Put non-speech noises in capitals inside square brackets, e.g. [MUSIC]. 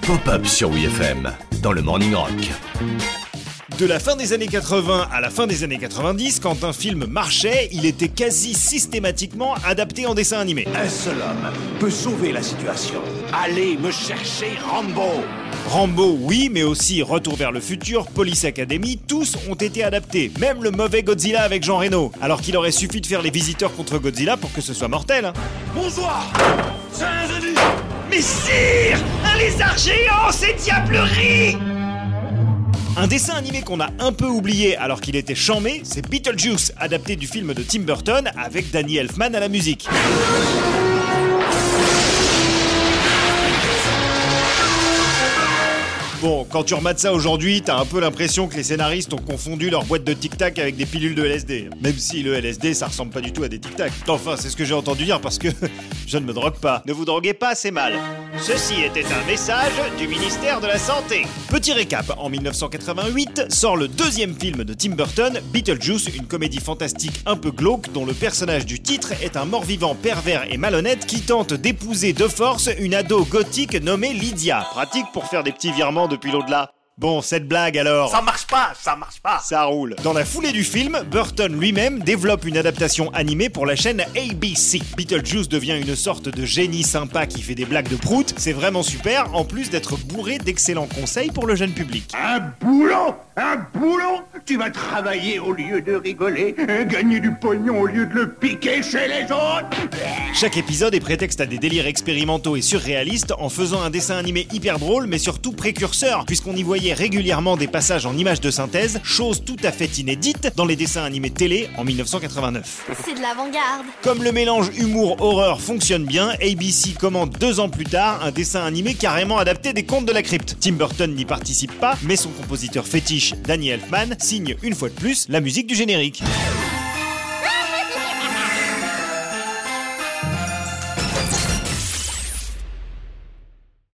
Pop-up sur WFM dans le Morning Rock. De la fin des années 80 à la fin des années 90, quand un film marchait, il était quasi systématiquement adapté en dessin animé. Un seul homme peut sauver la situation. Allez me chercher Rambo Rambo, oui, mais aussi Retour vers le futur, Police Academy, tous ont été adaptés. Même le mauvais Godzilla avec Jean Reno. Alors qu'il aurait suffi de faire les visiteurs contre Godzilla pour que ce soit mortel. hein. Bonsoir C'est un génie Mais sire Un lézard géant, c'est diablerie un dessin animé qu'on a un peu oublié alors qu'il était chamé, c'est Beetlejuice, adapté du film de Tim Burton avec Danny Elfman à la musique. Bon, quand tu remates ça aujourd'hui, t'as un peu l'impression que les scénaristes ont confondu leur boîte de tic-tac avec des pilules de LSD. Même si le LSD, ça ressemble pas du tout à des tic-tac. Enfin, c'est ce que j'ai entendu dire parce que [LAUGHS] je ne me drogue pas. Ne vous droguez pas, c'est mal. Ceci était un message du ministère de la Santé. Petit récap, en 1988 sort le deuxième film de Tim Burton, Beetlejuice, une comédie fantastique un peu glauque dont le personnage du titre est un mort-vivant pervers et malhonnête qui tente d'épouser de force une ado gothique nommée Lydia. Pratique pour faire des petits virements depuis l'au-delà. Bon, cette blague alors Ça marche pas, ça marche pas ça roule. Dans la foulée du film, Burton lui-même développe une adaptation animée pour la chaîne ABC. Beetlejuice devient une sorte de génie sympa qui fait des blagues de prout. C'est vraiment super, en plus d'être bourré d'excellents conseils pour le jeune public. Un boulot Un boulot Tu vas travailler au lieu de rigoler, gagner du pognon au lieu de le piquer chez les autres Chaque épisode est prétexte à des délires expérimentaux et surréalistes en faisant un dessin animé hyper drôle mais surtout précurseur, puisqu'on y voyait régulièrement des passages en images de synthèse, chose tout à fait inédite dans les dessins animés télé en 1989. C'est de l'avant-garde. Comme le mélange humour-horreur fonctionne bien, ABC commande deux ans plus tard un dessin animé carrément adapté des contes de la crypte. Tim Burton n'y participe pas, mais son compositeur fétiche, Danny Elfman, signe une fois de plus la musique du générique.